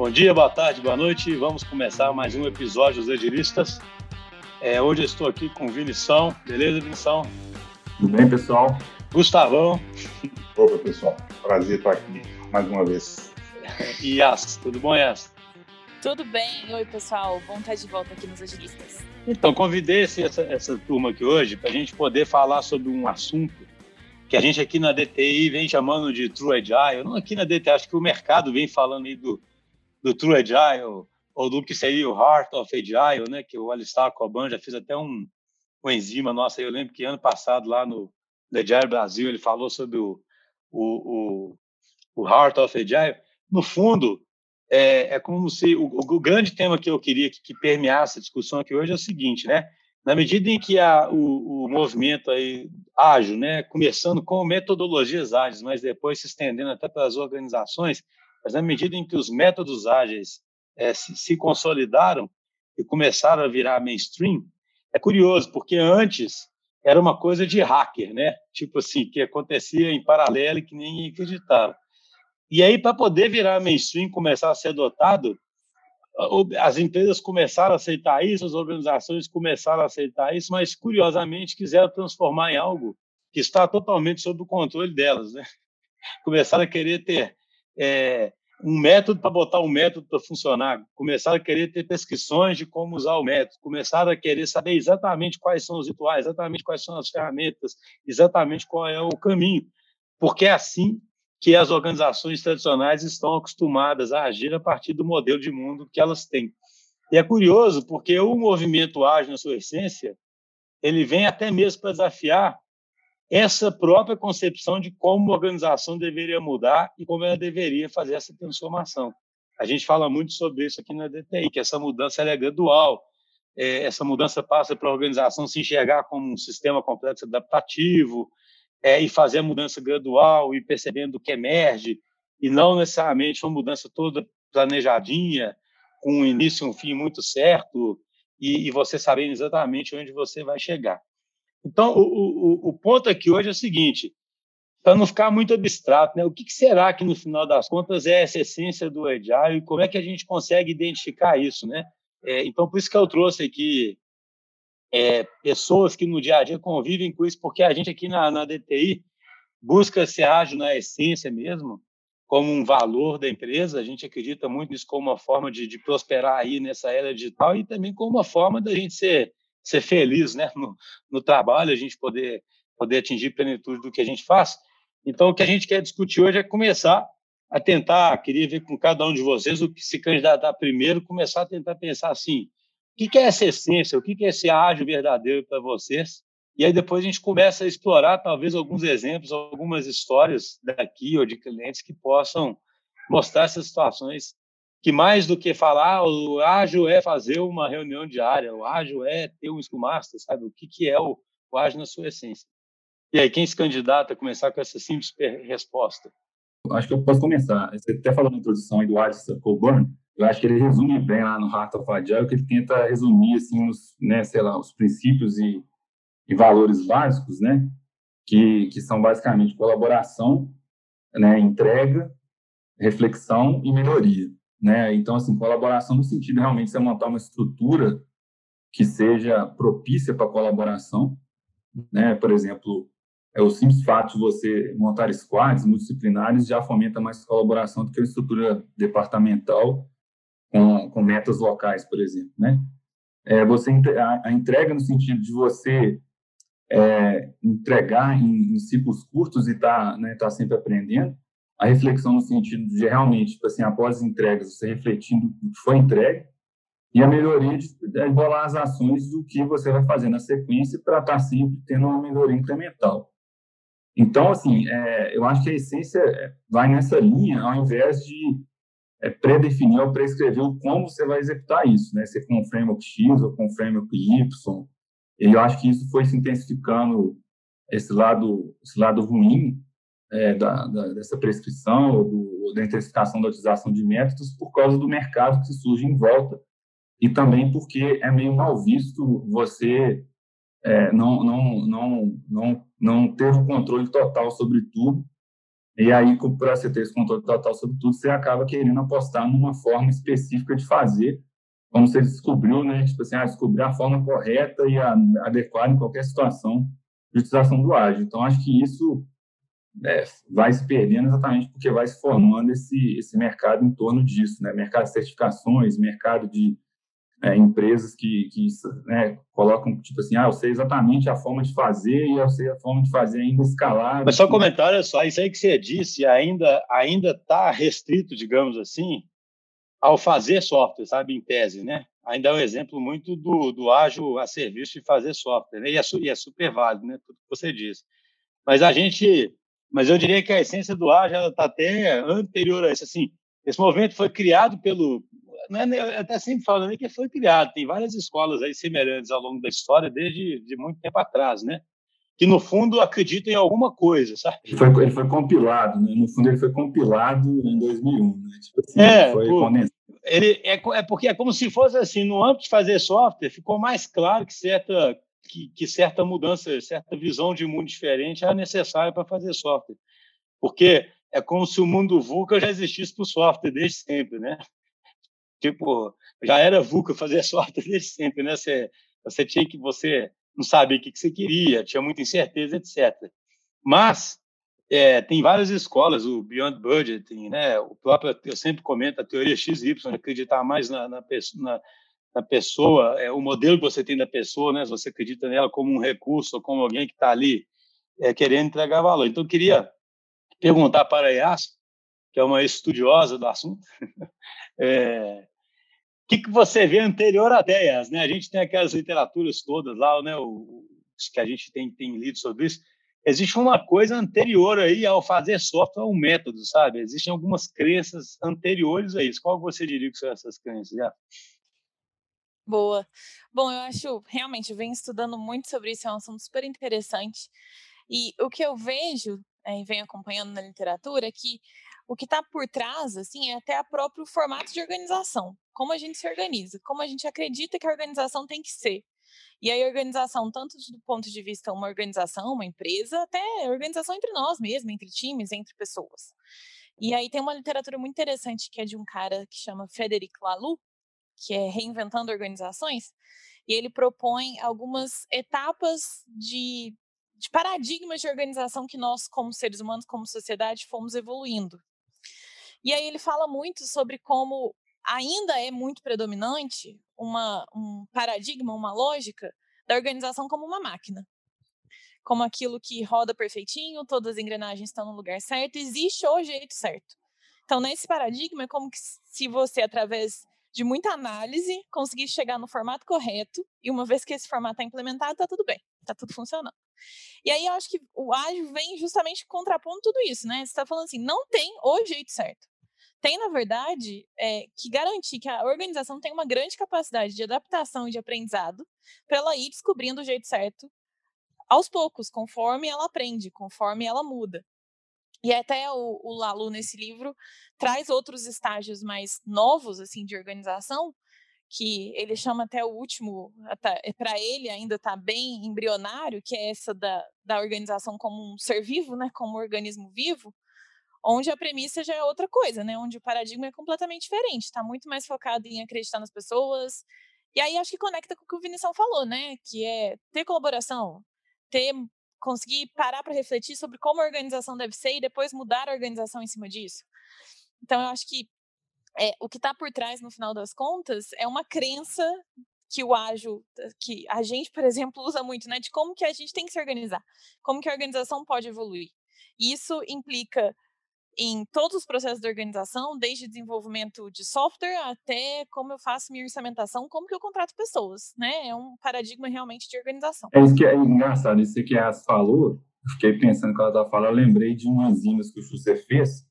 Bom dia, boa tarde, boa noite. Vamos começar mais um episódio dos Agilistas. É, hoje eu estou aqui com o Vinição. Beleza, Vinição? Tudo bem, pessoal? Gustavão. Opa, pessoal. Prazer estar aqui mais uma vez. E Yas, tudo bom, Yas? Tudo bem. Oi, pessoal. Bom estar de volta aqui nos Agilistas. Então, convidei essa, essa turma aqui hoje para a gente poder falar sobre um assunto que a gente aqui na DTI vem chamando de True Agile. Não aqui na DTI, acho que o mercado vem falando aí do, do True Agile, ou do que seria o Heart of Agile, né? Que o Alistair Coban já fez até um, um enzima nossa. Eu lembro que ano passado lá no Agile Brasil ele falou sobre o, o, o, o Heart of Agile. No fundo, é, é como se o, o, grande tema que eu queria que, que, permeasse a discussão aqui hoje é o seguinte, né? Na medida em que a, o, o movimento aí ágil, né, começando com metodologias ágeis, mas depois se estendendo até para as organizações, mas na medida em que os métodos ágeis é, se, se consolidaram e começaram a virar mainstream, é curioso, porque antes era uma coisa de hacker, né? Tipo assim, que acontecia em paralelo e que ninguém acreditava. E aí, para poder virar mainstream, começar a ser adotado, as empresas começaram a aceitar isso, as organizações começaram a aceitar isso, mas, curiosamente, quiseram transformar em algo que está totalmente sob o controle delas. Né? Começaram a querer ter é, um método para botar um método para funcionar, começaram a querer ter prescrições de como usar o método, começaram a querer saber exatamente quais são os rituais, exatamente quais são as ferramentas, exatamente qual é o caminho, porque é assim que as organizações tradicionais estão acostumadas a agir a partir do modelo de mundo que elas têm. E é curioso, porque o movimento ágil, na sua essência, ele vem até mesmo para desafiar essa própria concepção de como a organização deveria mudar e como ela deveria fazer essa transformação. A gente fala muito sobre isso aqui na DTI, que essa mudança é gradual, é, essa mudança passa para a organização se enxergar como um sistema complexo adaptativo, é, e fazer a mudança gradual e percebendo o que emerge, e não necessariamente uma mudança toda planejadinha, com um início e um fim muito certo, e, e você sabendo exatamente onde você vai chegar. Então, o, o, o ponto aqui hoje é o seguinte, para não ficar muito abstrato, né? o que, que, será que, no final das contas, é essa essência do Agile e como é que a gente consegue identificar isso? Né? É, então, por isso que eu trouxe aqui é, pessoas que no dia a dia convivem com isso, porque a gente aqui na, na DTI busca ser ágil na essência mesmo, como um valor da empresa. A gente acredita muito nisso como uma forma de, de prosperar aí nessa era digital e também como uma forma da gente ser, ser feliz né? no, no trabalho, a gente poder, poder atingir plenitude do que a gente faz. Então, o que a gente quer discutir hoje é começar a tentar, queria ver com cada um de vocês o que se candidatar primeiro, começar a tentar pensar assim, o que é essa essência? O que é esse ágil verdadeiro para vocês? E aí depois a gente começa a explorar talvez alguns exemplos, algumas histórias daqui ou de clientes que possam mostrar essas situações que mais do que falar ah, o ágil é fazer uma reunião diária, o ágil é ter um Scrum Master, sabe? O que, que é o, o ágil na sua essência? E aí, quem se candidata a começar com essa simples resposta? Acho que eu posso começar. Você até falou na introdução aí do Alisson Coburn, eu acho que ele resume bem lá no Heart of Agile, que ele tenta resumir, assim, os, né, sei lá, os princípios e, e valores básicos, né, que, que são basicamente colaboração, né, entrega, reflexão e melhoria, né? Então, assim, colaboração no sentido realmente de você montar uma estrutura que seja propícia para colaboração, né? Por exemplo, é o simples fato de você montar squads multidisciplinares já fomenta mais colaboração do que a estrutura departamental com, com metas locais, por exemplo, né? É, você a, a, entrega no sentido de você é, entregar em, em, ciclos curtos e tá, né, tá sempre aprendendo. A reflexão no sentido de realmente, tipo assim, após as entregas, você refletindo o que foi entregue. E a melhoria de, de embolar as ações do que você vai fazer na sequência para estar tá sempre tendo uma melhoria incremental. Então, assim, é, eu acho que a essência é, vai nessa linha, ao invés de é, predefinir ou prescrever como você vai executar isso, né? Se com o framework X ou com framework Y. E eu acho que isso foi se intensificando esse lado, esse lado ruim é, da, da, dessa prescrição ou, do, da intensificação da utilização de métodos por causa do mercado que surge em volta e também porque é meio mal visto você é, não, não, não, não, não ter o controle total sobre tudo E aí, para você ter esse controle total sobre tudo, você acaba querendo apostar numa forma específica de fazer, como você descobriu, né? Tipo assim, ah, descobrir a forma correta e a, adequada em qualquer situação de utilização do ágil. Então, acho que isso é, vai se perdendo exatamente porque vai se formando esse, esse mercado em torno disso, né? Mercado de certificações, mercado de é, empresas que, que né, colocam, tipo assim, ah, eu sei exatamente a forma de fazer e eu sei a forma de fazer ainda escalar. Mas só um comentário, só, isso aí que você disse ainda ainda está restrito, digamos assim, ao fazer software, sabe, em tese, né? Ainda é um exemplo muito do, do ágil a serviço de fazer software, né? E é, e é super válido, né? Tudo que você disse. Mas a gente, mas eu diria que a essência do ágil está até anterior a isso, assim, esse movimento foi criado pelo é, até sempre falando que foi criado. Tem várias escolas aí semelhantes ao longo da história, desde de muito tempo atrás, né? Que no fundo acreditam em alguma coisa, sabe? Ele foi, ele foi compilado, né? No fundo ele foi compilado em 2001, né? Tipo assim, é, foi ele é, é porque é como se fosse assim, no âmbito de fazer software, ficou mais claro que certa que, que certa mudança, certa visão de mundo diferente era necessária para fazer software. Porque é como se o mundo VUCA já existisse para o software desde sempre, né? tipo, já era VUCA fazer software desde sempre, né? Você, você tinha que, você não sabia o que, você queria, tinha muita incerteza, etc. Mas é, tem várias escolas, o Beyond Budgeting, né? O próprio, eu sempre comento a teoria XY, acreditar mais na, na, na, na pessoa, é, o modelo que você tem da pessoa, né? Se você acredita nela como um recurso ou como alguém que está ali é, querendo entregar valor. Então, eu queria perguntar para a Yas, que é uma estudiosa do assunto, é, que, que você vê anterior a ideias, né? A gente tem aquelas literaturas todas lá, né? O, que a gente tem, tem lido sobre isso. Existe uma coisa anterior aí ao fazer software, um método, sabe? Existem algumas crenças anteriores a isso. Qual você diria que são essas crenças? Boa. Bom, eu acho, realmente, eu venho estudando muito sobre isso, é um assunto super interessante. E o que eu vejo, é, e venho acompanhando na literatura, é que o que está por trás, assim, é até o próprio formato de organização. Como a gente se organiza, como a gente acredita que a organização tem que ser. E aí, organização, tanto do ponto de vista uma organização, uma empresa, até organização entre nós mesmos, entre times, entre pessoas. E aí tem uma literatura muito interessante que é de um cara que chama Frederic Laloux, que é Reinventando Organizações, e ele propõe algumas etapas de, de paradigmas de organização que nós, como seres humanos, como sociedade, fomos evoluindo. E aí ele fala muito sobre como ainda é muito predominante uma, um paradigma, uma lógica da organização como uma máquina. Como aquilo que roda perfeitinho, todas as engrenagens estão no lugar certo, existe o jeito certo. Então, nesse paradigma, é como que se você, através de muita análise, conseguir chegar no formato correto, e uma vez que esse formato está implementado, está tudo bem, está tudo funcionando. E aí eu acho que o ágil vem justamente contrapondo tudo isso, né? Você está falando assim, não tem o jeito certo tem, na verdade, é, que garantir que a organização tem uma grande capacidade de adaptação e de aprendizado para ela ir descobrindo o jeito certo aos poucos, conforme ela aprende, conforme ela muda. E até o, o Lalu, nesse livro, traz outros estágios mais novos, assim, de organização, que ele chama até o último, é, para ele ainda está bem embrionário, que é essa da, da organização como um ser vivo, né, como um organismo vivo, onde a premissa já é outra coisa, né? Onde o paradigma é completamente diferente, está muito mais focado em acreditar nas pessoas. E aí acho que conecta com o que o Vinição falou, né? Que é ter colaboração, ter conseguir parar para refletir sobre como a organização deve ser e depois mudar a organização em cima disso. Então eu acho que é, o que está por trás, no final das contas, é uma crença que o ágil, que a gente, por exemplo, usa muito, né? De como que a gente tem que se organizar, como que a organização pode evoluir. Isso implica em todos os processos de organização, desde desenvolvimento de software até como eu faço minha orçamentação, como que eu contrato pessoas, né? É um paradigma realmente de organização. É isso que é engraçado, isso que a As falou, fiquei pensando que ela estava falando, eu lembrei de umas enzimas que o Schuster fez,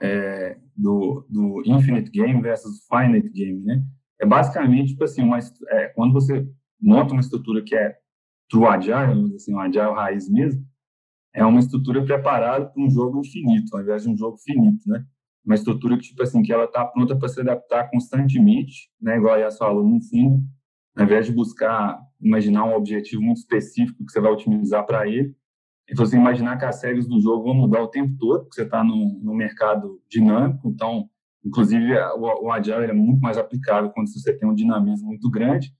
é, do, do Infinite Game versus Finite Game, né? É basicamente, tipo assim, uma, é, quando você monta uma estrutura que é True Agile, assim, um Agile raiz mesmo, é uma estrutura preparada para um jogo infinito, ao invés de um jogo finito, né? Uma estrutura que, tipo assim, que ela está pronta para se adaptar constantemente, né? Igual a Yas falou, no fundo, ao invés de buscar, imaginar um objetivo muito específico que você vai otimizar para ele, falou assim, imaginar que as regras do jogo vão mudar o tempo todo, porque você está no, no mercado dinâmico, então, inclusive, o, o Agile é muito mais aplicável quando você tem um dinamismo muito grande,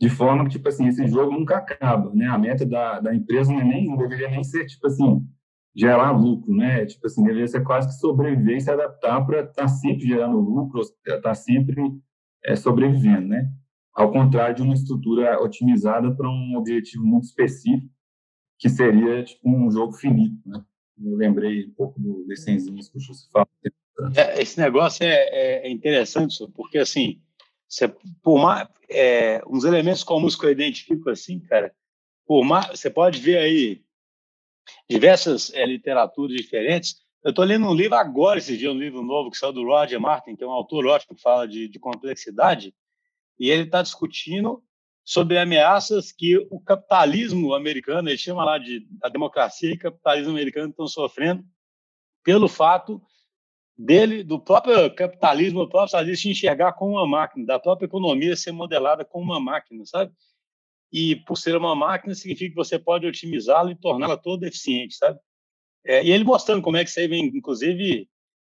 de forma que, tipo assim, esse jogo nunca acaba, né? A meta da, da empresa não, é nem, não deveria nem ser, tipo assim, gerar lucro, né? Tipo assim, deveria ser quase que sobreviver e se adaptar para estar tá sempre gerando lucro, estar tá sempre é, sobrevivendo, né? Ao contrário de uma estrutura otimizada para um objetivo muito específico, que seria tipo um jogo finito, né? Eu lembrei um pouco do desenzinho que o Xuxa fala. É, esse negócio é, é, é interessante, porque assim, você, por mais, é, uns elementos comuns que eu identifico assim, cara, por mais, você pode ver aí diversas é, literaturas diferentes. Eu estou lendo um livro agora, esse dia, um livro novo que saiu do Roger Martin, que é um autor ótimo que fala de, de complexidade, e ele está discutindo sobre ameaças que o capitalismo americano, ele chama lá de a democracia e capitalismo americano estão sofrendo pelo fato dele, do próprio capitalismo, do próprio socialismo se enxergar como uma máquina, da própria economia ser modelada como uma máquina, sabe? E por ser uma máquina, significa que você pode otimizá-la e torná-la toda eficiente, sabe? É, e ele mostrando como é que isso aí vem, inclusive,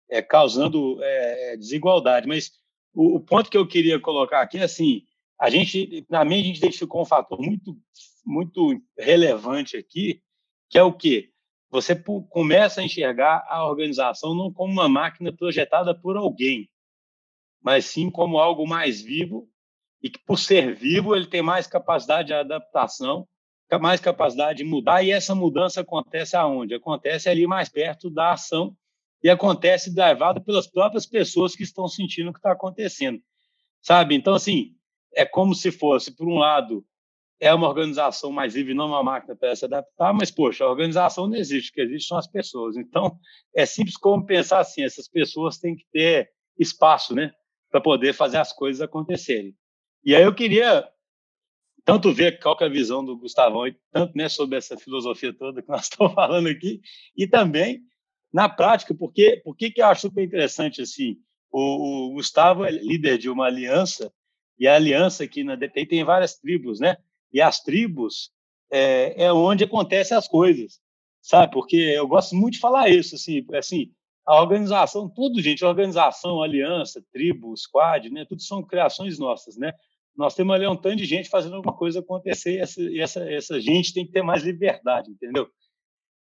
é, causando é, desigualdade. Mas o, o ponto que eu queria colocar aqui é assim, a gente, na mim, a gente identificou um fator muito, muito relevante aqui, que é o quê? Você começa a enxergar a organização não como uma máquina projetada por alguém, mas sim como algo mais vivo e que, por ser vivo, ele tem mais capacidade de adaptação, mais capacidade de mudar, e essa mudança acontece aonde? Acontece ali mais perto da ação e acontece levado pelas próprias pessoas que estão sentindo o que está acontecendo, sabe? Então, assim, é como se fosse, por um lado, é uma organização mais viva e não uma máquina para se adaptar, mas, poxa, a organização não existe, o que existe são as pessoas. Então, é simples como pensar assim, essas pessoas têm que ter espaço, né, para poder fazer as coisas acontecerem. E aí eu queria tanto ver qual é a visão do Gustavão, e tanto né, sobre essa filosofia toda que nós estamos falando aqui, e também na prática, porque por que eu acho super interessante assim, o, o Gustavo é líder de uma aliança e a aliança aqui na DTI tem várias tribos, né? E as tribos é, é onde acontecem as coisas, sabe? Porque eu gosto muito de falar isso, assim, assim a organização, tudo, gente, organização, aliança, tribo, squad, né? Tudo são criações nossas, né? Nós temos ali um tanto de gente fazendo alguma coisa acontecer e essa, e essa, essa gente tem que ter mais liberdade, entendeu?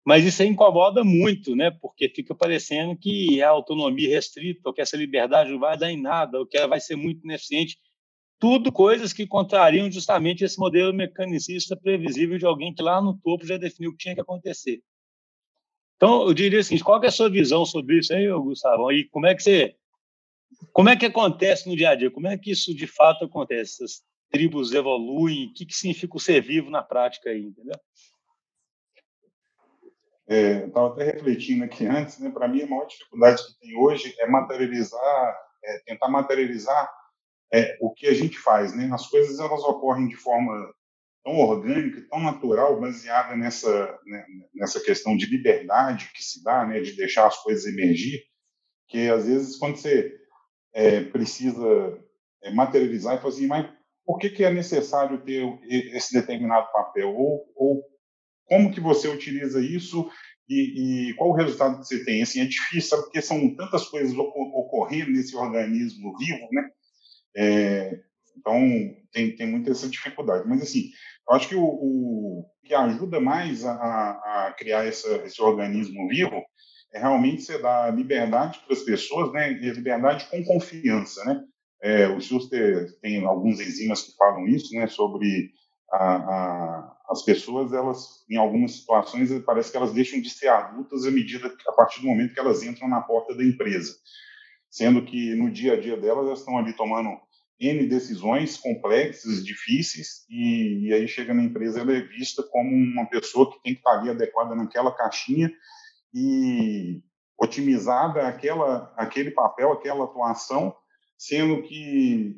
Mas isso incomoda muito, né? Porque fica parecendo que é autonomia restrita, ou que essa liberdade não vai dar em nada, ou que ela vai ser muito ineficiente tudo coisas que contrariam justamente esse modelo mecanicista previsível de alguém que lá no topo já definiu o que tinha que acontecer. Então, eu diria assim, qual é a sua visão sobre isso aí, Gustavo? E como é que você como é que acontece no dia a dia? Como é que isso de fato acontece? Essas tribos evoluem? O que, que significa o ser vivo na prática aí, entendeu? É, Estava até refletindo aqui antes, né? Para mim, a maior dificuldade que tem hoje é materializar, é tentar materializar é, o que a gente faz, né? As coisas elas ocorrem de forma tão orgânica, tão natural, baseada nessa né, nessa questão de liberdade que se dá, né? De deixar as coisas emergir, que às vezes quando você é, precisa é, materializar e fazer, assim, mas por que que é necessário ter esse determinado papel ou, ou como que você utiliza isso e, e, qual o resultado que você tem? Assim, é difícil, sabe? Porque são tantas coisas ocorrendo nesse organismo vivo, né? É, então, tem, tem muita essa dificuldade. Mas, assim, eu acho que o, o que ajuda mais a, a criar essa, esse organismo vivo é realmente você dar liberdade para as pessoas, né? E liberdade com confiança, né? É, o Schuster tem alguns enzimas que falam isso, né? Sobre a, a, as pessoas, elas, em algumas situações, parece que elas deixam de ser adultas à medida, a partir do momento que elas entram na porta da empresa sendo que no dia a dia delas elas estão ali tomando N decisões complexas, difíceis, e, e, aí chega na empresa, ela é vista como uma pessoa que tem que estar ali adequada naquela caixinha e otimizada aquela, aquele papel, aquela atuação, sendo que.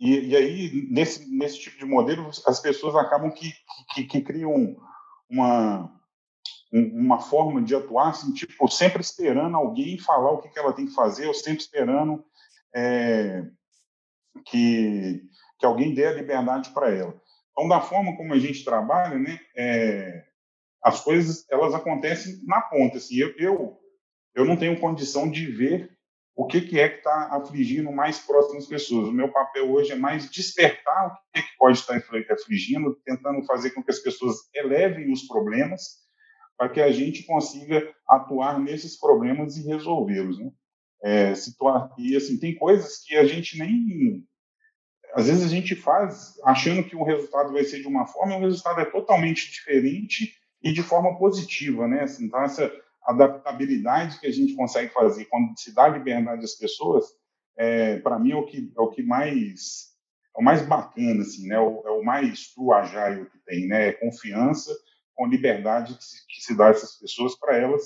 E, e aí, nesse, nesse tipo de modelo, as pessoas acabam que, que, que criam uma, uma forma de atuar, assim, tipo, sempre esperando alguém falar o que, que ela tem que fazer, ou sempre esperando é, que, que alguém dê a liberdade para ela. Então, da forma como a gente trabalha, né, é, as coisas elas acontecem na ponta. Assim, eu, eu, eu não tenho condição de ver o que, que é que está afligindo mais próximas pessoas. O meu papel hoje é mais despertar o que, que pode estar afligindo, tentando fazer com que as pessoas elevem os problemas para que a gente consiga atuar nesses problemas e resolvê-los. Né? É, situar, e assim, tem coisas que a gente nem. Às vezes a gente faz achando que o resultado vai ser de uma forma, e o resultado é totalmente diferente e de forma positiva. Né? Assim, então, essa adaptabilidade que a gente consegue fazer quando se dá liberdade às pessoas, é, para mim é o que é o que mais é o mais bacana assim, né? É o, é mais true agile que tem, né? É confiança com liberdade que se, que se dá a essas pessoas para elas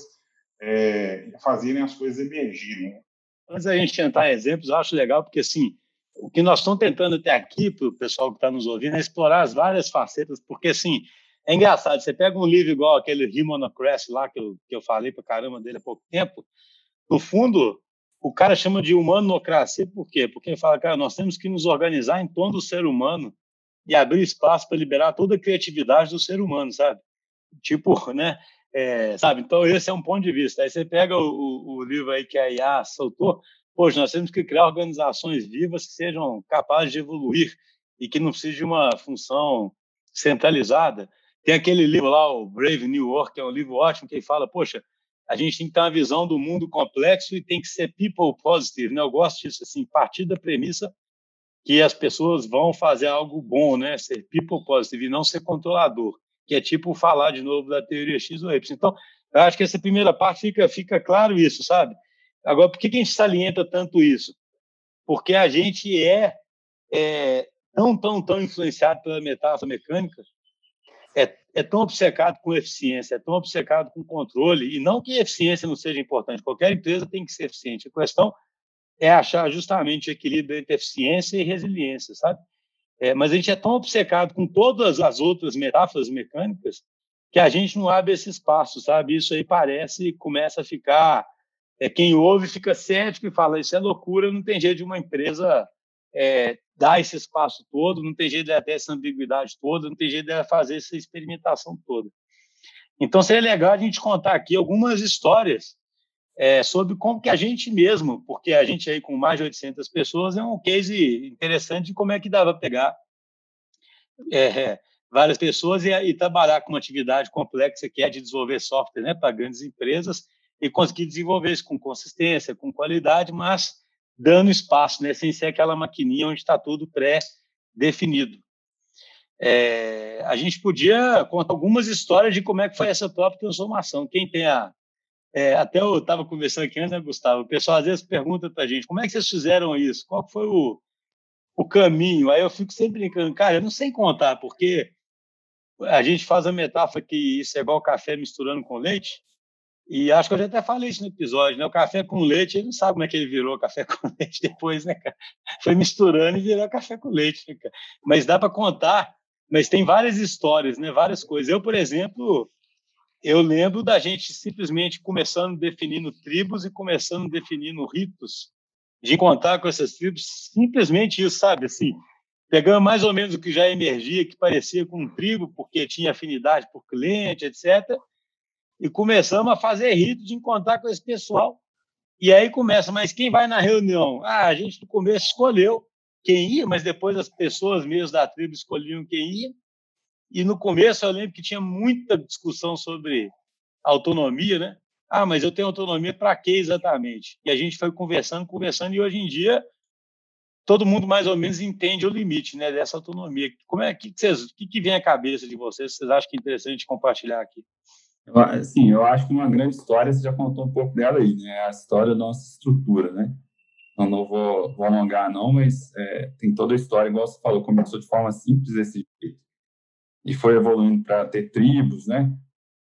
é, fazerem as coisas emergirem. Né? Antes da gente tentar exemplos, eu acho legal porque assim o que nós estamos tentando até aqui para o pessoal que está nos ouvindo é explorar as várias facetas, porque assim é engraçado, você pega um livro igual aquele Rimonocracy lá, que eu, que eu falei para caramba dele há pouco tempo, no fundo, o cara chama de humanocracia por quê? Porque ele fala, cara, nós temos que nos organizar em torno do ser humano e abrir espaço para liberar toda a criatividade do ser humano, sabe? Tipo, né? É, sabe? Então, esse é um ponto de vista. Aí você pega o, o, livro aí que a IA soltou, poxa, nós temos que criar organizações vivas que sejam capazes de evoluir e que não precisem de uma função centralizada. Tem aquele livro lá, o Brave New Work, que é um livro ótimo, que fala, poxa, a gente tem que ter uma visão do mundo complexo e tem que ser people positive, né? Eu gosto disso, assim, partir da premissa que as pessoas vão fazer algo bom, né? Ser people positive e não ser controlador, que é tipo falar de novo da teoria X ou Y. Então, eu acho que essa primeira parte fica, fica claro isso, sabe? Agora, por que, a gente salienta tanto isso? Porque a gente é, é tão, tão, tão influenciado pela metáfora mecânica é, é tão obcecado com eficiência, é tão obcecado com controle, e não que eficiência não seja importante, qualquer empresa tem que ser eficiente. A questão é achar justamente o equilíbrio entre eficiência e resiliência, sabe? É, mas a gente é tão obcecado com todas as outras metáforas mecânicas que a gente não abre esse espaço, sabe? Isso aí parece começa a ficar. É, quem ouve fica cético e fala: Isso é loucura, não tem jeito de uma empresa é, dar esse espaço todo, não tem jeito de ter essa ambiguidade toda, não tem jeito de fazer essa experimentação toda. Então, seria legal a gente contar aqui algumas histórias é, sobre como que a gente mesmo, porque a gente aí com mais de 800 pessoas é um case interessante de como é que dava para pegar é, várias pessoas e, e, trabalhar com uma atividade complexa que é de desenvolver software né, para grandes empresas e conseguir desenvolver isso com consistência, com qualidade, mas dando espaço, né, sem ser aquela maquininha onde está tudo pré-definido. É, a gente podia contar algumas histórias de como é que foi essa própria transformação. Quem tem a. É, até eu estava conversando aqui antes, né, Gustavo? O pessoal às vezes pergunta para a gente como é que vocês fizeram isso? Qual foi o, o caminho? Aí eu fico sempre brincando, cara, eu não sei contar, porque a gente faz a metáfora que isso é igual café misturando com leite. E acho que eu já até falei isso no episódio, né? O café com leite, ele não sabe como é que ele virou café com leite depois, né, cara? Foi misturando e virou café com leite, né, cara? Mas dá para contar, mas tem várias histórias, né? Várias coisas. Eu, por exemplo, eu lembro da gente simplesmente começando definindo tribos e começando definindo ritos, de encontrar com essas tribos, simplesmente isso, sabe? Assim, pegando mais ou menos o que já emergia, que parecia com um tribo, porque tinha afinidade por cliente, etc., e começamos a fazer rito de encontrar com esse pessoal. E aí começa, mas quem vai na reunião? Ah, a gente no começo escolheu quem ia, mas depois as pessoas mesmo da tribo escolhiam quem ia. E no começo eu lembro que tinha muita discussão sobre autonomia, né? Ah, mas eu tenho autonomia para quê exatamente? E a gente foi conversando, conversando, e hoje em dia todo mundo mais ou menos entende o limite né, dessa autonomia. Como é que, vocês, que, que vem à cabeça de vocês? Vocês acham que é interessante compartilhar aqui? Sim, eu acho que uma grande história, você já contou um pouco dela aí, né? A história da nossa estrutura, né? Eu não vou, vou alongar, não, mas é, tem toda a história, igual você falou, começou de forma simples esse jeito. E foi evoluindo para ter tribos, né?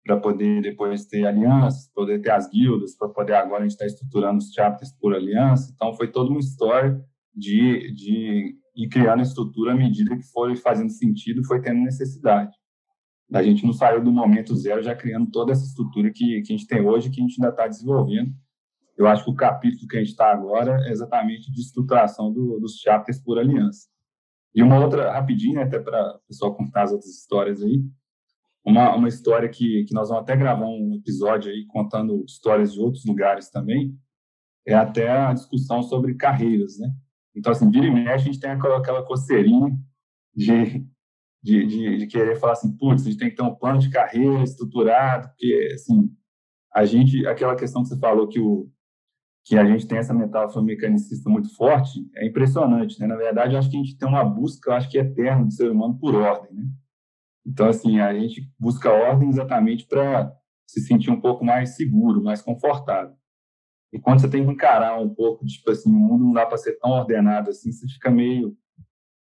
Para poder depois ter alianças, poder ter as guildas, para poder agora a gente estar tá estruturando os chapters por aliança. Então, foi toda uma história de, de ir criando a estrutura à medida que foi fazendo sentido, foi tendo necessidade. A gente não saiu do momento zero já criando toda essa estrutura que, que a gente tem hoje, que a gente ainda está desenvolvendo. Eu acho que o capítulo que a gente está agora é exatamente de estruturação do, dos chapters por aliança. E uma outra, rapidinho, até para o pessoal contar as outras histórias aí, uma, uma história que, que nós vamos até gravar um episódio aí contando histórias de outros lugares também, é até a discussão sobre carreiras, né? Então, assim, vira e mexe, a gente tem aquela, aquela coceirinha de, de, de, de, querer falar assim, putz, a gente tem que ter um plano de carreira estruturado, porque, assim, a gente, aquela questão que você falou que, o, que a gente tem essa metáfora mecanicista muito forte, é impressionante, né? Na verdade, acho que a gente tem uma busca, acho que eterna do ser humano por ordem, né? Então, assim, a gente busca ordem exatamente para se sentir um pouco mais seguro, mais confortável. E quando você tem que encarar um pouco, tipo assim, o mundo não dá para ser tão ordenado assim, você fica meio,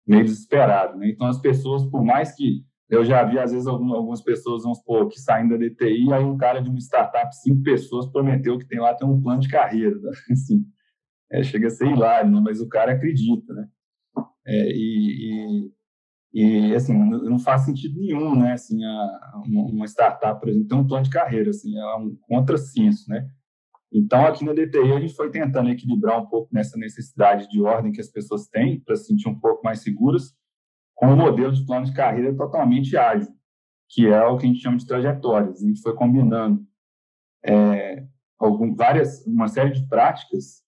meio desesperado, né? Então, as pessoas, por mais que eu já vi, às vezes, algumas pessoas, vamos supor, que saem da DTI, aí um cara de uma startup, cinco pessoas, prometeu que tem lá tem um plano de carreira, né? assim, é, chega a ser hilário, né? mas o cara acredita, né? É, e, e, e, assim, não faz sentido nenhum, né? Assim, a, uma startup, por exemplo, tem um plano de carreira, assim, é um contrassenso, né? Então, aqui na DTI, a gente foi tentando equilibrar um pouco nessa necessidade de ordem que as pessoas têm para se sentir um pouco mais seguras, com um modelo de plano de carreira totalmente ágil, que é o que a gente chama de trajetórias. A gente foi combinando é, algum, várias, uma série de práticas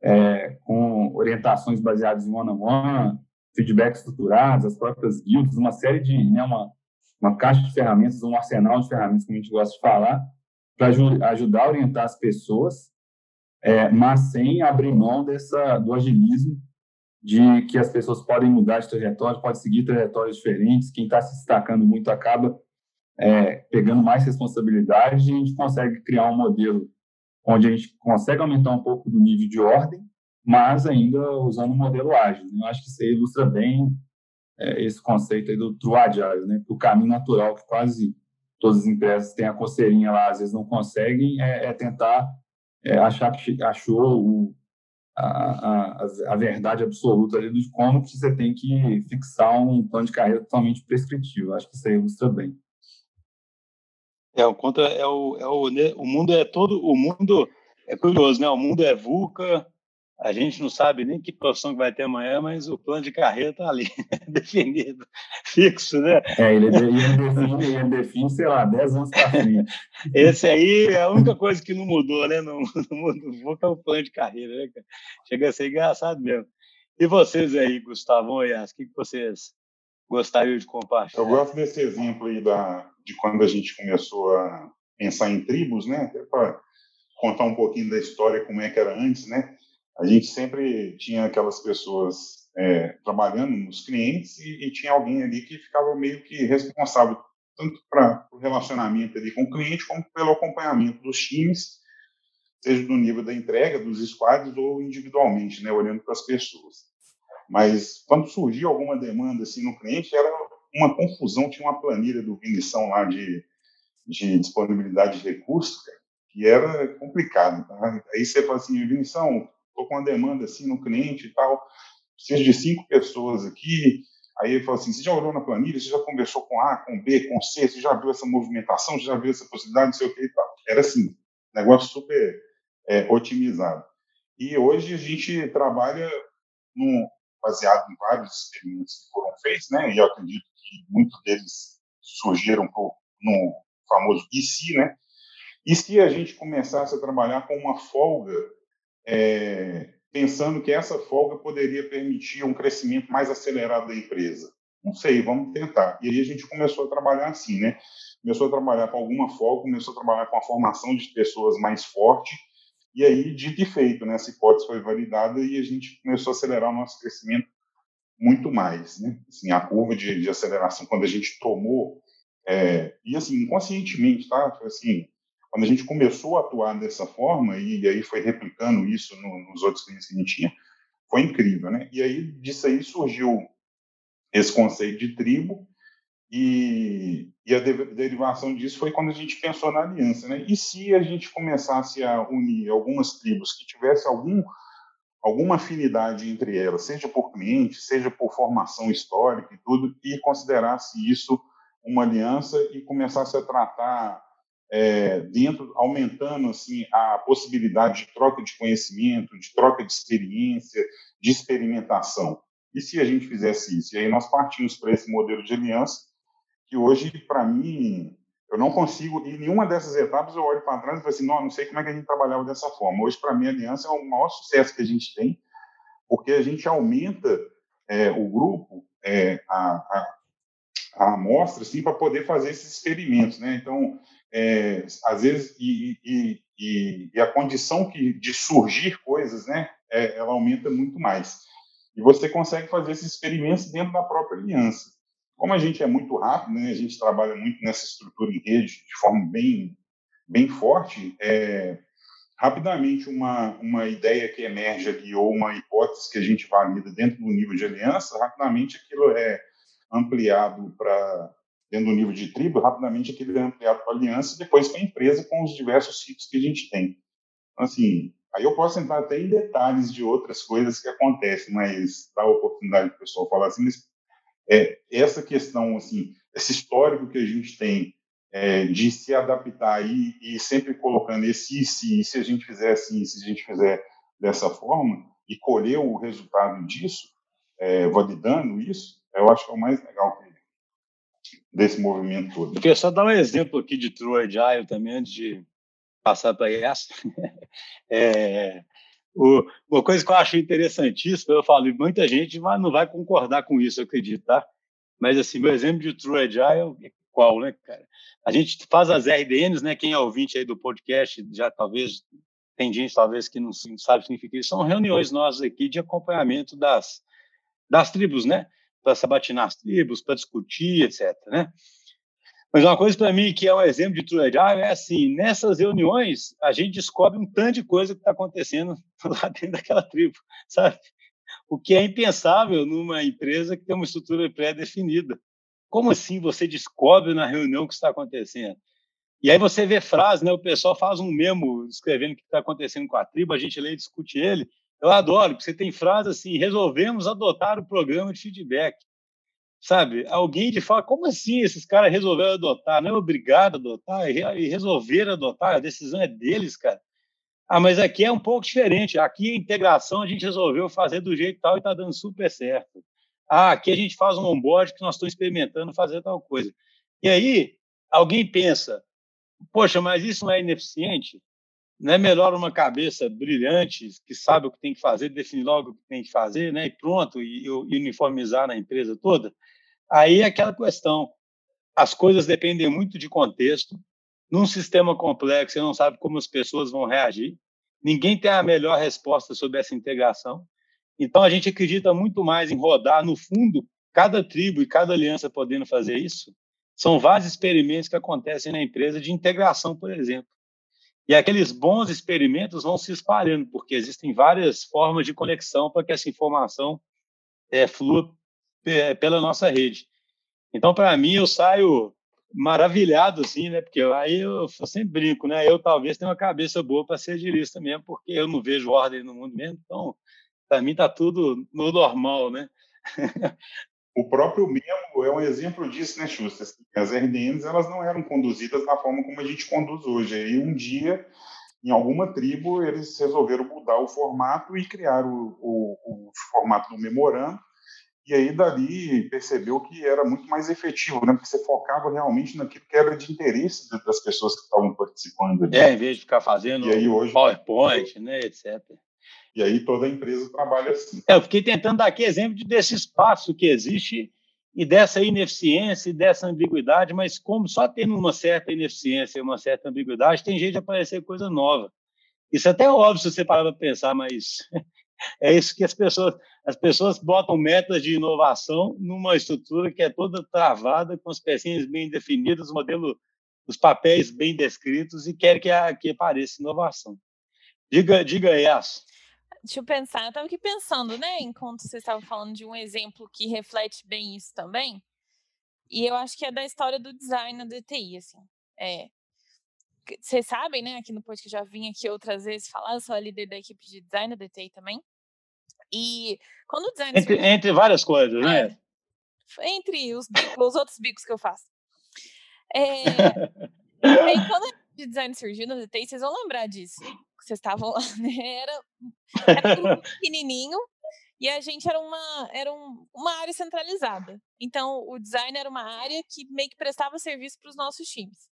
é, com orientações baseadas em one-on-one, -on -one, feedback estruturados, as próprias guildas, uma série de, né, uma, uma caixa de ferramentas, um arsenal de ferramentas, como a gente gosta de falar, para ajudar a orientar as pessoas, é, mas sem abrir mão dessa, do agilismo de que as pessoas podem mudar de trajetória, podem seguir trajetórias diferentes. Quem está se destacando muito acaba é, pegando mais responsabilidade e a gente consegue criar um modelo onde a gente consegue aumentar um pouco do nível de ordem, mas ainda usando um modelo ágil. Eu acho que isso ilustra bem é, esse conceito aí do true agile, né? o caminho natural que quase todas as empresas têm a coceirinha lá, às vezes não conseguem, é, é tentar é, achar que achou o, a, a, a, verdade absoluta ali de como que você tem que fixar um plano de carreira totalmente prescritivo. Acho que isso aí ilustra bem. É, o contra é o, é o, né, o mundo é todo, o mundo é curioso, né? O mundo é VUCA, a gente não sabe nem que profissão que vai ter amanhã, mas o plano de carreira está ali, definido, fixo, né? É, ele, define, ele define, sei lá, 10 anos para frente. Esse aí é a única coisa que não mudou, né? No, no mundo é o plano de carreira, né, cara? Chega a ser engraçado mesmo. E vocês aí, Gustavo e o que vocês gostariam de compartilhar? Eu gosto desse exemplo aí da, de quando a gente começou a pensar em tribos, né? Para contar um pouquinho da história, como é que era antes, né? A gente sempre tinha aquelas pessoas é, trabalhando nos clientes e, e, tinha alguém ali que ficava meio que responsável tanto para o relacionamento ali com o cliente como pelo acompanhamento dos times, seja no nível da entrega, dos squads ou individualmente, né, olhando para as pessoas. Mas quando surgia alguma demanda assim no cliente, era uma confusão, tinha uma planilha do Vinição lá de, de disponibilidade de recursos, cara, que era complicado. Tá? Aí você fala assim, Vinição, estou com uma demanda assim no cliente e tal, preciso de cinco pessoas aqui. Aí ele falou assim: você já olhou na planilha, você já conversou com A, com B, com C, você já viu essa movimentação, você já viu essa possibilidade, não sei o que e tal. Era assim, negócio super é, otimizado. E hoje a gente trabalha no, baseado em vários experimentos que foram feitos, né? E eu acredito que muitos deles surgiram pro, no famoso IC, né? E se a gente começasse a trabalhar com uma folga é, pensando que essa folga poderia permitir um crescimento mais acelerado da empresa. Não sei, vamos tentar. E aí a gente começou a trabalhar assim, né? Começou a trabalhar com alguma folga, começou a trabalhar com a formação de pessoas mais forte, e aí, dito e feito, né? Essa hipótese foi validada e a gente começou a acelerar o nosso crescimento muito mais, né? Assim, a curva de, de aceleração, quando a gente tomou, é, e assim, inconscientemente, tá? Assim, quando a gente começou a atuar dessa forma, e, aí foi replicando isso no, nos outros clientes que a gente tinha, foi incrível, né? E aí, disso aí surgiu esse conceito de tribo, e, e a de, derivação disso foi quando a gente pensou na aliança, né? E se a gente começasse a unir algumas tribos que tivessem algum alguma afinidade entre elas, seja por cliente, seja por formação histórica e tudo, e considerasse isso uma aliança e começasse a tratar é, dentro, aumentando assim a possibilidade de troca de conhecimento, de troca de experiência, de experimentação. E se a gente fizesse isso? E aí nós partimos para esse modelo de aliança que hoje, para mim, eu não consigo, em nenhuma dessas etapas eu olho para trás e falo assim, não, não sei como é que a gente trabalhava dessa forma. Hoje, para mim, a aliança é o maior sucesso que a gente tem, porque a gente aumenta é, o grupo, é, a, a, a amostra, assim, para poder fazer esses experimentos, né? Então, é, às vezes, e, e, e, e, a condição que, de surgir coisas, né, é, ela aumenta muito mais. E você consegue fazer esses experimentos dentro da própria aliança. Como a gente é muito rápido, né, a gente trabalha muito nessa estrutura em rede de forma bem, bem forte, é, rapidamente uma, uma ideia que emerge ali ou uma hipótese que a gente valida dentro do nível de aliança, rapidamente aquilo é ampliado para dentro do nível de tribo, rapidamente aquilo é ampliado para aliança depois para a empresa com os diversos ciclos que a gente tem. Então, assim, aí eu posso entrar até em detalhes de outras coisas que acontecem, mas dá oportunidade para o pessoal falar assim, mas é, essa questão, assim, esse histórico que a gente tem é, de se adaptar e, e sempre colocando esse e se, e se a gente fizer assim, se a gente fizer dessa forma, e colher o resultado disso, é, validando isso, eu acho que é o mais legal desse movimento todo. Eu queria só dar um exemplo aqui de True Agile também, antes de passar para essa. é, o, uma coisa que eu acho interessantíssima, eu falo, muita gente não vai concordar com isso, eu acredito, tá? Mas, assim, meu exemplo de True Agile é qual, né, cara? A gente faz as RDNs, né? Quem é ouvinte aí do podcast já talvez tem gente talvez que não sabe o que significa isso. São reuniões nossas aqui de acompanhamento das, das tribos, né? Para sabatinar as tribos, para discutir, etc, né? Mas uma coisa para mim que é um exemplo de True Agile é assim, nessas reuniões a gente descobre um tanto de coisa que está acontecendo lá dentro daquela tribo, sabe? O que é impensável numa empresa que tem uma estrutura pré-definida. Como assim você descobre na reunião o que está acontecendo? E aí você vê frases, né? O pessoal faz um memo escrevendo o que está acontecendo com a tribo, a gente lê e discute ele. Eu adoro, porque você tem frases assim: resolvemos adotar o programa de feedback sabe? Alguém de fala, como assim esses caras resolveram adotar? Não é obrigado a adotar, e resolveram adotar, a decisão é deles, cara. Ah, mas aqui é um pouco diferente. Aqui a integração a gente resolveu fazer do jeito tal e está dando super certo. Ah, aqui a gente faz um onboard que nós estamos experimentando fazer tal coisa. E aí, alguém pensa, poxa, mas isso não é ineficiente? Não é melhor uma cabeça brilhante que sabe o que tem que fazer, definir logo o que tem que fazer, né? E pronto, e, e uniformizar na empresa toda? Aí é aquela questão, as coisas dependem muito de contexto. Num sistema complexo, você não sabe como as pessoas vão reagir. Ninguém tem a melhor resposta sobre essa integração. Então, a gente acredita muito mais em rodar, no fundo, cada tribo e cada aliança podendo fazer isso. São vários experimentos que acontecem na empresa de integração, por exemplo. E aqueles bons experimentos vão se espalhando, porque existem várias formas de conexão para que essa informação é, flua pela nossa rede. Então, para mim, eu saio maravilhado, assim, né? Porque aí eu, eu sempre brinco, né? Eu talvez tenha uma cabeça boa para ser agilista mesmo, porque eu não vejo ordem no mundo mesmo. Então, para mim, está tudo no normal, né? o próprio Memo é um exemplo disso, né, Schuster? As RDNs elas não eram conduzidas da forma como a gente conduz hoje. Aí um dia, em alguma tribo, eles resolveram mudar o formato e criar o, o, o formato do memorando e aí, dali, percebeu que era muito mais efetivo, né? Porque você focava realmente naquilo que era de interesse das pessoas que estavam participando. Ali. É, em vez de ficar fazendo aí, hoje, PowerPoint, né, etc. E aí toda a empresa trabalha assim. É, eu fiquei tentando dar aqui exemplo desse espaço que existe e dessa ineficiência e dessa ambiguidade, mas como só tem uma certa ineficiência e uma certa ambiguidade, tem jeito de aparecer coisa nova. Isso é até óbvio se você parar para pensar, mas é isso que as pessoas, as pessoas botam metas de inovação numa estrutura que é toda travada, com as pecinhas bem definidas, modelo, os papéis bem descritos e querem que, que apareça inovação. Diga, diga Aço. Deixa eu pensar, eu estava aqui pensando, né, enquanto você estava falando de um exemplo que reflete bem isso também, e eu acho que é da história do design da TI, assim. É, vocês sabem, né, aqui no podcast que já vim aqui outras vezes falar, eu sou a líder da equipe de design da DTI também. E quando o design. Entre, surgiu, entre várias coisas, né? É, entre os, bicos, os outros bicos que eu faço. É, aí, quando o design surgiu na DTI, vocês vão lembrar disso. Vocês estavam lá, né? Era, era um grupo pequenininho E a gente era uma, era um, uma área centralizada. Então, o design era uma área que meio que prestava serviço para os nossos times.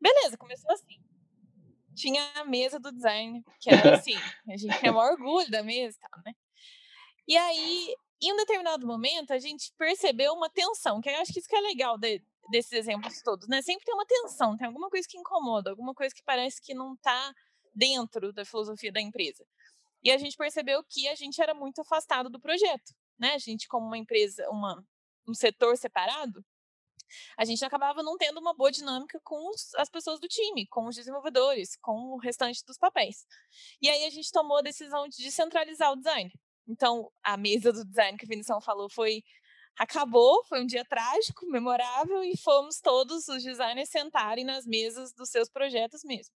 Beleza, começou assim. Tinha a mesa do design, que era assim, a gente tinha o orgulho da mesa e tal, né? E aí, em um determinado momento, a gente percebeu uma tensão, que eu acho que isso que é legal de, desses exemplos todos, né? Sempre tem uma tensão, tem alguma coisa que incomoda, alguma coisa que parece que não está dentro da filosofia da empresa. E a gente percebeu que a gente era muito afastado do projeto, né? A gente, como uma empresa, uma, um setor separado, a gente acabava não tendo uma boa dinâmica com os, as pessoas do time, com os desenvolvedores, com o restante dos papéis. E aí a gente tomou a decisão de descentralizar o design. Então, a mesa do design que a Vinição falou foi acabou, foi um dia trágico, memorável, e fomos todos os designers sentarem nas mesas dos seus projetos mesmo.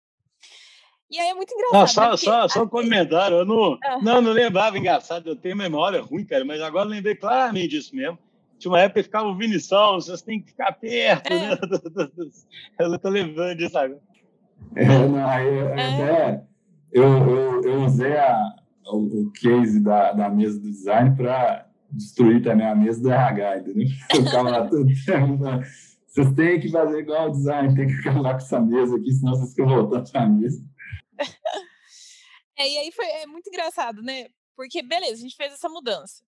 E aí é muito engraçado. Não, só, né? só, só um comentário. Eu não, ah. não, não lembrava, engraçado. Eu tenho memória ruim, cara, mas agora lembrei claramente disso mesmo. Tinha uma época que ficava o Vinição, vocês têm que ficar perto, é. né? Eu tô lembrando disso agora. É, não, aí, é. Até, eu, eu, eu usei a, o, o case da, da mesa do design para destruir também a mesa do RH, entendeu? Eu ficava lá todo tempo. Vocês têm que fazer igual o design, tem que acabar com essa mesa aqui, senão vocês ficam voltando para a mesa. É, e aí foi é muito engraçado, né? Porque, beleza, a gente fez essa mudança.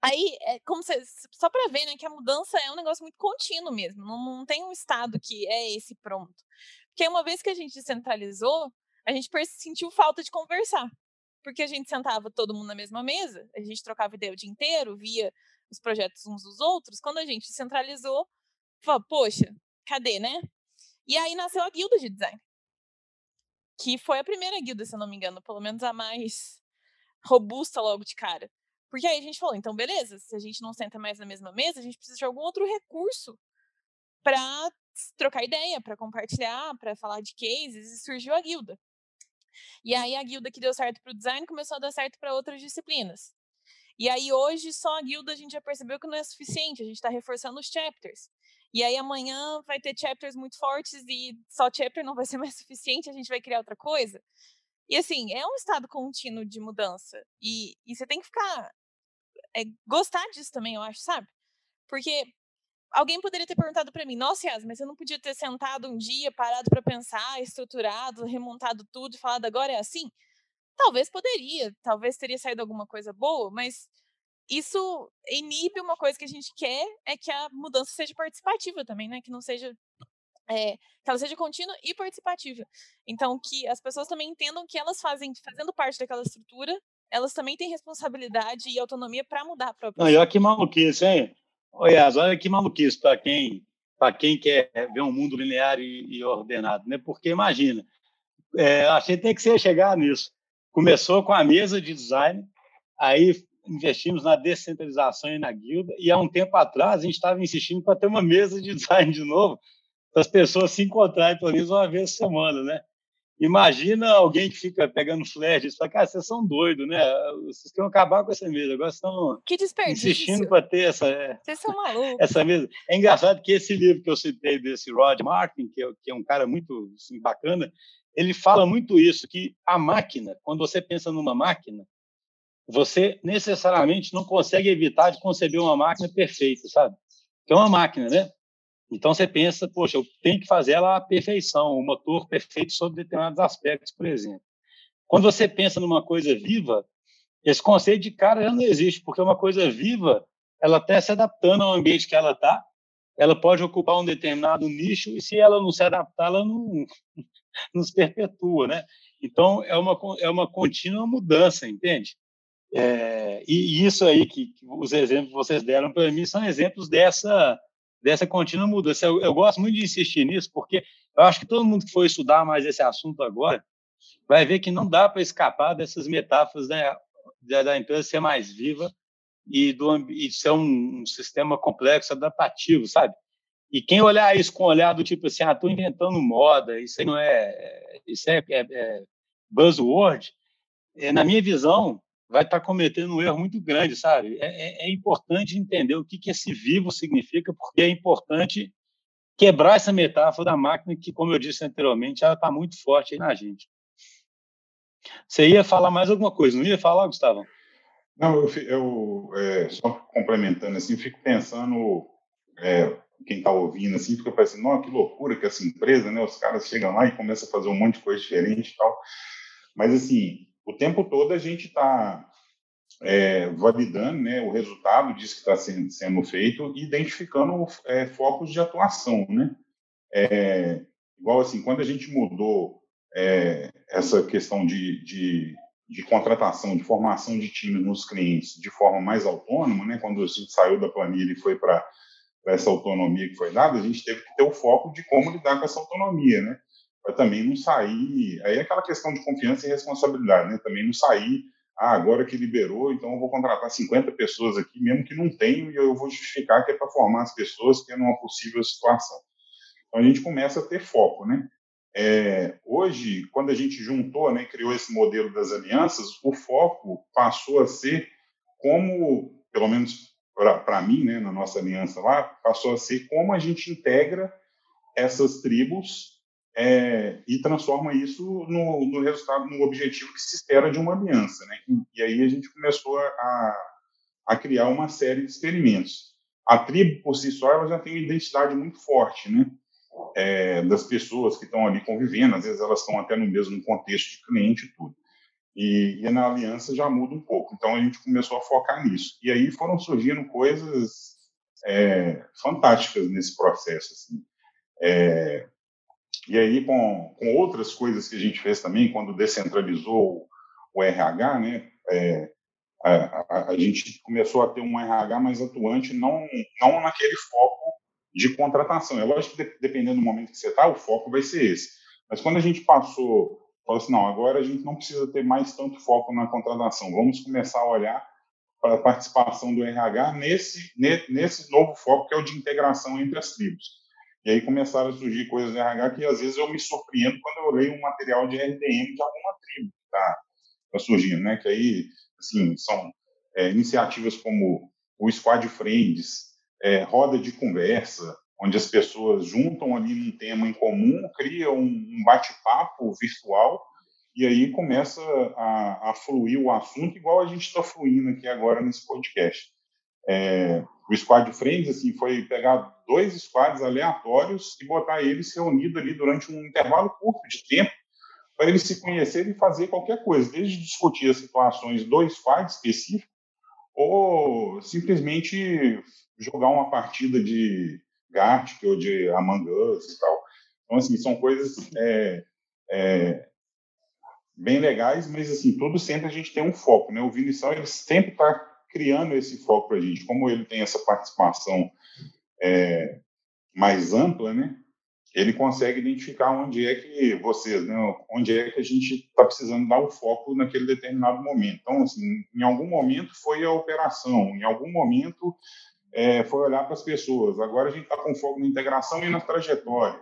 Aí, é como se, só para ver, né, que a mudança é um negócio muito contínuo mesmo. Não, não tem um estado que é esse pronto. Porque uma vez que a gente descentralizou, a gente sentiu falta de conversar. Porque a gente sentava todo mundo na mesma mesa, a gente trocava ideia o dia inteiro, via os projetos uns dos outros. Quando a gente descentralizou, falou, poxa, cadê, né? E aí nasceu a guilda de design que foi a primeira guilda, se eu não me engano, pelo menos a mais robusta logo de cara. Porque aí a gente falou, então beleza, se a gente não senta mais na mesma mesa, a gente precisa de algum outro recurso para trocar ideia, para compartilhar, para falar de cases, e surgiu a guilda. E aí a guilda que deu certo para o design começou a dar certo para outras disciplinas. E aí hoje só a guilda a gente já percebeu que não é suficiente, a gente está reforçando os chapters. E aí amanhã vai ter chapters muito fortes e só chapter não vai ser mais suficiente, a gente vai criar outra coisa. E assim, é um estado contínuo de mudança. E, e você tem que ficar. É, gostar disso também, eu acho, sabe? Porque alguém poderia ter perguntado para mim, nossa, Yas, mas você não podia ter sentado um dia, parado para pensar, estruturado, remontado tudo e falado agora é assim? Talvez poderia, talvez teria saído alguma coisa boa, mas isso inibe uma coisa que a gente quer é que a mudança seja participativa também, né? Que não seja é, que ela seja contínua e participativa. Então, que as pessoas também entendam que elas fazem, fazendo parte daquela estrutura, elas também têm responsabilidade e autonomia para mudar a própria. Não, e olha que maluquice, hein? Olha, olha que maluquice para quem, quem quer ver um mundo linear e, e ordenado, né? Porque imagina, é, a gente tem que ser, chegar nisso. Começou com a mesa de design, aí investimos na descentralização e na guilda, e há um tempo atrás a gente estava insistindo para ter uma mesa de design de novo, para as pessoas se encontrarem pelo menos uma vez por semana, né? Imagina alguém que fica pegando flash e fala, cara, vocês são doidos, né? Vocês querem acabar com essa mesa, agora estão insistindo para ter essa, é, essa mesa. É engraçado que esse livro que eu citei desse Rod Martin, que é, que é um cara muito assim, bacana, ele fala muito isso, que a máquina, quando você pensa numa máquina, você necessariamente não consegue evitar de conceber uma máquina perfeita, sabe? Que é uma máquina, né? Então você pensa, poxa, eu tenho que fazer ela à perfeição, o motor perfeito sobre determinados aspectos, por exemplo. Quando você pensa numa coisa viva, esse conceito de cara já não existe, porque uma coisa viva, ela até se adaptando ao ambiente que ela está, ela pode ocupar um determinado nicho e se ela não se adaptar, ela não, não se perpetua, né? Então é uma é uma contínua mudança, entende? É, e isso aí que, que, os exemplos que vocês deram para mim são exemplos dessa dessa contínua mudança. Eu, eu, gosto muito de insistir nisso porque eu acho que todo mundo que for estudar mais esse assunto agora vai ver que não dá para escapar dessas metáforas né, da, da, empresa ser mais viva e, do, e ser um, um, sistema complexo, adaptativo, sabe? E quem olhar isso com um olhar do tipo assim, ah, estou inventando moda, isso aí não é, isso é, é, é buzzword, é, na minha visão, vai estar tá cometendo um erro muito grande, sabe? É, é, é, importante entender o que, que esse vivo significa, porque é importante quebrar essa metáfora da máquina que, como eu disse anteriormente, ela está muito forte aí na gente. Você ia falar mais alguma coisa, não ia falar, Gustavo? Não, eu, eu é, só complementando assim, fico pensando, é, quem está ouvindo assim, fica pensando, nossa, que loucura que essa empresa, né? Os caras chegam lá e começam a fazer um monte de coisa diferente e tal. Mas assim, o tempo todo a gente está é, validando né, o resultado disso que está sendo, sendo, feito e identificando é, focos de atuação, né? É, igual assim, quando a gente mudou é, essa questão de, de, de, contratação, de formação de time nos clientes de forma mais autônoma, né? Quando a gente saiu da planilha e foi para essa autonomia que foi dada, a gente teve que ter o foco de como lidar com essa autonomia, né? Também não sair. Aí é aquela questão de confiança e responsabilidade, né? Também não sair ah, agora que liberou, então eu vou contratar 50 pessoas aqui, mesmo que não tenho, e eu vou justificar que é para formar as pessoas, que é numa possível situação. Então a gente começa a ter foco, né? É, hoje, quando a gente juntou, né, criou esse modelo das alianças, o foco passou a ser como, pelo menos para mim, né, na nossa aliança lá, passou a ser como a gente integra essas tribos é, e transforma isso no, no, resultado, no objetivo que se espera de uma aliança. Né? E, aí a gente começou a, a, criar uma série de experimentos. A tribo, por si só, ela já tem uma identidade muito forte, né? É, das pessoas que estão ali convivendo, às vezes elas estão até no mesmo contexto de cliente e tudo. E, e, na aliança já muda um pouco. Então a gente começou a focar nisso. E aí foram surgindo coisas é, fantásticas nesse processo. Assim. É, e aí, com, com outras coisas que a gente fez também, quando descentralizou o RH, né, é, a, a, a, gente começou a ter um RH mais atuante, não, não naquele foco de contratação. É lógico que, de, dependendo do momento que você está, o foco vai ser esse. Mas quando a gente passou, falou assim, não, agora a gente não precisa ter mais tanto foco na contratação, vamos começar a olhar para a participação do RH nesse, nesse novo foco, que é o de integração entre as tribos. E aí começaram a surgir coisas de RH que às vezes eu me surpreendo quando eu leio um material de RDM de alguma tribo que está tá surgindo, né? Que aí, assim, são é, iniciativas como o Squad Friends, é, roda de conversa, onde as pessoas juntam ali um tema em comum, criam um bate-papo virtual e aí começa a, a, fluir o assunto igual a gente está fluindo aqui agora nesse podcast. É, o Squad Friends assim, foi pegar dois squads aleatórios e botar eles reunidos ali durante um intervalo curto de tempo para eles se conhecerem e fazer qualquer coisa, desde discutir as situações do squad específico ou simplesmente jogar uma partida de Gartic ou de Among Us e tal. Então, assim, são coisas é, é, bem legais, mas, assim, tudo sempre a gente tem um foco, né? O Vinição, ele sempre está criando esse foco para a gente. Como ele tem essa participação é, mais ampla, né? Ele consegue identificar onde é que vocês, né? Onde é que a gente está precisando dar o foco naquele determinado momento. Então, assim, em algum momento foi a operação, em algum momento é, foi olhar para as pessoas. Agora a gente está com foco na integração e na trajetória.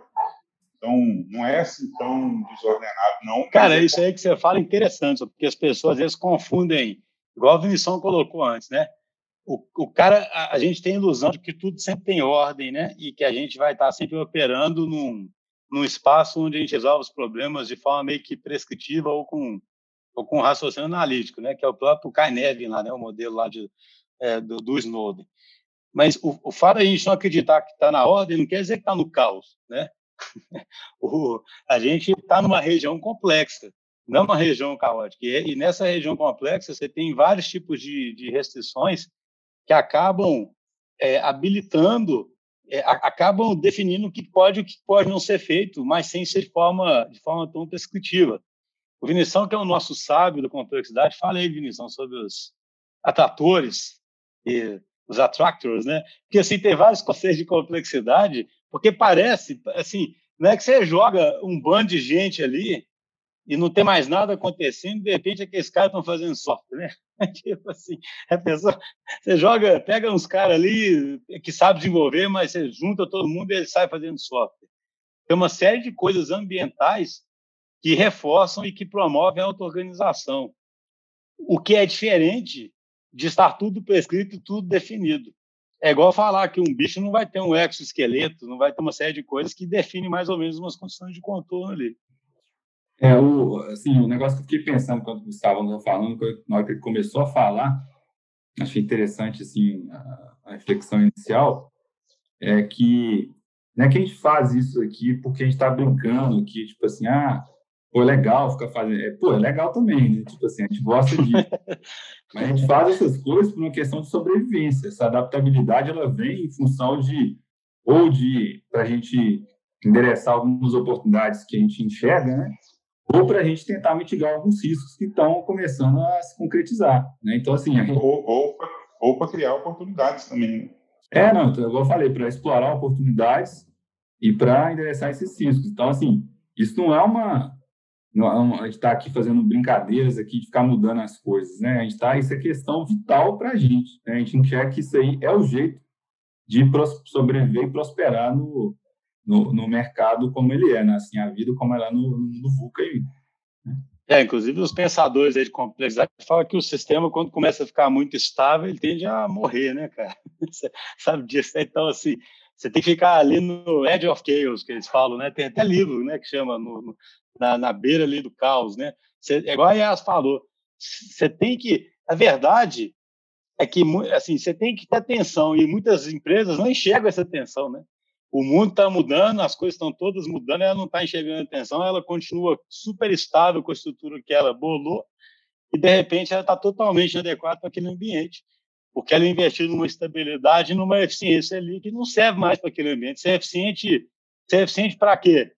Então, não é assim tão desordenado, não. Cara, isso aí que você fala é interessante, porque as pessoas às vezes confundem igual a Vinição colocou antes, né? O, o cara, a, a, gente tem a ilusão de que tudo sempre tem ordem, né? E que a gente vai estar sempre operando num, num espaço onde a gente resolve os problemas de forma meio que prescritiva ou com, ou com raciocínio analítico, né? Que é o próprio Carnegie lá, né? O modelo lá de, é, do, do Snowden. Mas o, o fato de a gente não acreditar que está na ordem não quer dizer que está no caos, né? o, a gente está numa região complexa não uma região caótica. E, nessa região complexa, você tem vários tipos de, de restrições que acabam é, habilitando, é, acabam definindo o que pode e o que pode não ser feito, mas sem ser de forma, de forma tão prescritiva. O Vinição, que é o nosso sábio da complexidade, fala aí, Vinição, sobre os atratores e os attractors, né? Porque, assim, tem vários conceitos de complexidade, porque parece, assim, não é que você joga um bando de gente ali e não tem mais nada acontecendo, de repente aqueles caras estão fazendo software, né? tipo assim, a pessoa, você joga, pega uns caras ali que sabem desenvolver, mas você junta todo mundo e ele sai fazendo software. Tem uma série de coisas ambientais que reforçam e que promovem a auto-organização, o que é diferente de estar tudo prescrito, tudo definido. É igual falar que um bicho não vai ter um exoesqueleto, não vai ter uma série de coisas que definem mais ou menos umas condições de contorno ali. É, o, assim, o negócio que eu fiquei pensando quando o Gustavo estava falando, na hora que ele começou a falar, achei interessante assim a, a reflexão inicial é que não é que a gente faz isso aqui porque a gente está brincando aqui, tipo assim, ah, pô, é legal ficar fazendo. É, pô, é legal também, né? Tipo assim, a gente gosta disso. Mas a gente faz essas coisas por uma questão de sobrevivência. Essa adaptabilidade, ela vem em função de, ou de, para a gente endereçar algumas oportunidades que a gente enxerga, né? Ou para a gente tentar mitigar alguns riscos que estão começando a se concretizar, né? Então, assim... Gente... Ou, ou, ou para criar oportunidades também, né? É, não, então, igual eu falei, para explorar oportunidades e para endereçar esses riscos. Então, assim, isso não é uma. Não, é a gente está aqui fazendo brincadeiras aqui de ficar mudando as coisas, né? A gente está, isso é questão vital para a gente. Né? A gente enxerga que isso aí é o jeito de sobreviver e prosperar no, no, no, mercado como ele é, né? Assim, a vida como ela é no, no VUCA aí. Né? É, inclusive os pensadores de complexidade falam que o sistema, quando começa a ficar muito estável, ele tende a morrer, né, cara? Você sabe disso? Então, assim, você tem que ficar ali no edge of chaos, que eles falam, né? Tem até livro, né, que chama no, no, na, na beira ali do caos, né? Você, é igual a Yas falou, você tem que, a verdade é que, assim, você tem que ter atenção e muitas empresas não enxergam essa atenção, né? O mundo está mudando, as coisas estão todas mudando, ela não está enxergando atenção, ela continua super estável com a estrutura que ela bolou e, de repente, ela está totalmente inadequada para aquele ambiente porque ela investiu numa estabilidade, numa eficiência ali que não serve mais para aquele ambiente. Ser eficiente, ser eficiente para quê?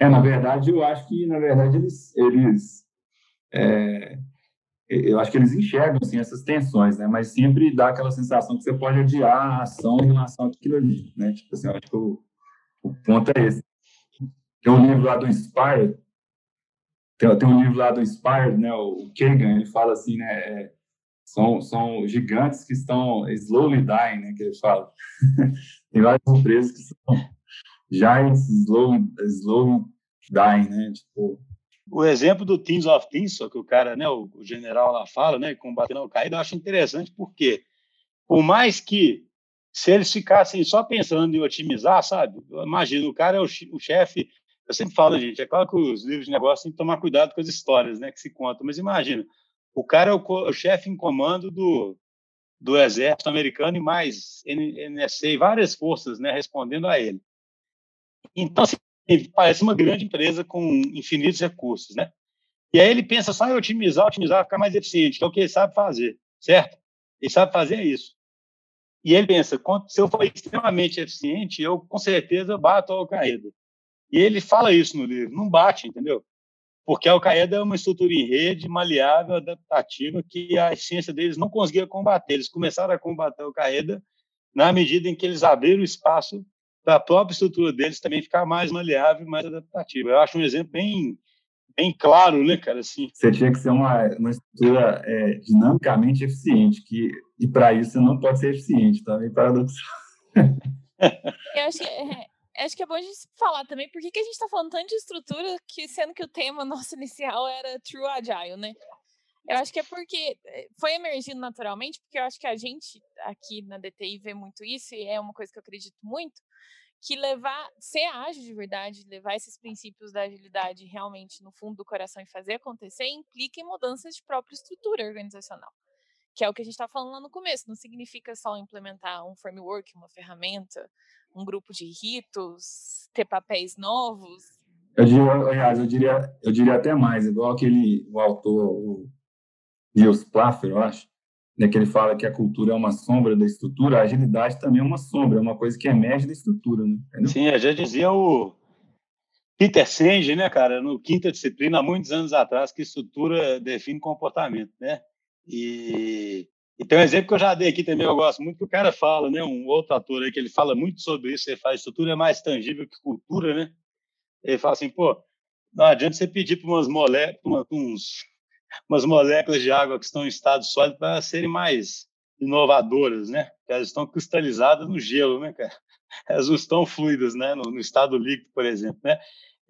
É, na verdade, eu acho que, na verdade, eles, eles é, eu acho que eles enxergam assim, essas tensões, né? Mas sempre dá aquela sensação que você pode adiar a ação em relação àquilo ali, né? Tipo assim, eu acho que o, o ponto é esse. Tem um livro lá do Inspired, tem, tem um livro lá do Inspired, né? O Kagan, ele fala assim, né? É, são, são gigantes que estão slowly dying, né, que eles falam. Tem várias empresas que são giants slow, slow dying, né, tipo... O exemplo do Teams of Teams, que o cara, né, o, general lá fala, né, combatendo o caído, eu acho interessante porque, por mais que se eles ficassem só pensando em otimizar, sabe? Imagina, o cara é o, o chefe. Eu sempre falo, gente, é claro que os livros de negócio têm que tomar cuidado com as histórias, né, que se contam, mas imagina, o cara é o, o chefe em comando do, do exército americano e mais NSA várias forças né, respondendo a ele. Então, assim, parece uma grande empresa com infinitos recursos, né? E aí ele pensa só em otimizar, otimizar, ficar mais eficiente, que é o que ele sabe fazer, certo? Ele sabe fazer isso. E ele pensa, se eu for extremamente eficiente, eu com certeza bato a Al-Qaeda. E ele fala isso no livro, não bate, entendeu? porque a Al-Qaeda é uma estrutura em rede, maleável, adaptativa, que a ciência deles não conseguia combater. Eles começaram a combater a Al-Qaeda na medida em que eles abriram espaço para a própria estrutura deles também ficar mais maleável, mais adaptativa. Eu acho um exemplo bem, bem claro, né, cara? Assim. Você tinha que ser uma, uma estrutura é, dinamicamente eficiente, que, e para isso você não pode ser eficiente, também tá paradoxal. Eu acho que é, acho que é bom a gente falar também por que, que a gente está falando tanto de estrutura, que sendo que o tema nosso inicial era True Agile, né? Eu acho que é porque eh, foi emergindo naturalmente, porque eu acho que a gente aqui na DTI vê muito isso, e é uma coisa que eu acredito muito, que levar, ser ágil de verdade, levar esses princípios da agilidade realmente no fundo do coração e fazer acontecer, implica em mudanças de própria estrutura organizacional. Que é o que a gente está falando lá no começo. Não significa só implementar um framework, uma ferramenta, um grupo de ritos, ter papéis novos? Eu diria, eu diria, eu diria até mais, igual aquele o autor, o Niels Plaffer, eu acho, né, que ele fala que a cultura é uma sombra da estrutura, a agilidade também é uma sombra, é uma coisa que emerge da estrutura, né? Sim, já dizia o Peter Senge, né, cara, no quinta disciplina, há muitos anos atrás, que estrutura define comportamento, né? E e tem um exemplo que eu já dei aqui também, eu gosto muito, que o cara fala, né? Um outro ator aí, que ele fala muito sobre isso, ele fala, estrutura é mais tangível que cultura, né? Ele fala assim, pô, não adianta você pedir para umas moléculas, uns, umas moléculas de água que estão em estado sólido para serem mais inovadoras, né? Elas estão cristalizadas no gelo, né, cara? Elas não estão fluidas, né? No, no estado líquido, por exemplo, né?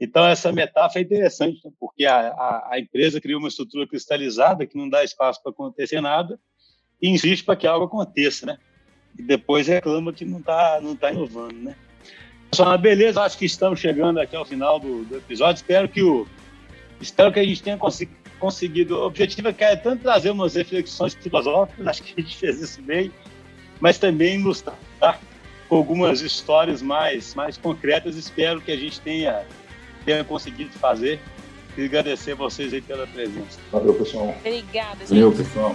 Então, essa metáfora é interessante, né? porque a, a, a empresa cria uma estrutura cristalizada que não dá espaço para acontecer nada, e insiste para que algo aconteça, né? E depois reclama que não está não tá inovando, né? Pessoal, beleza, acho que estamos chegando aqui ao final do, do episódio. Espero que o espero que a gente tenha conseguido. O objetivo é tanto trazer umas reflexões filosóficas, acho que a gente fez isso bem, mas também ilustrar com algumas histórias mais, mais concretas. Espero que a gente tenha, tenha conseguido fazer. E agradecer a vocês aí pela presença. Valeu, pessoal. Obrigada, gente. Valeu, pessoal.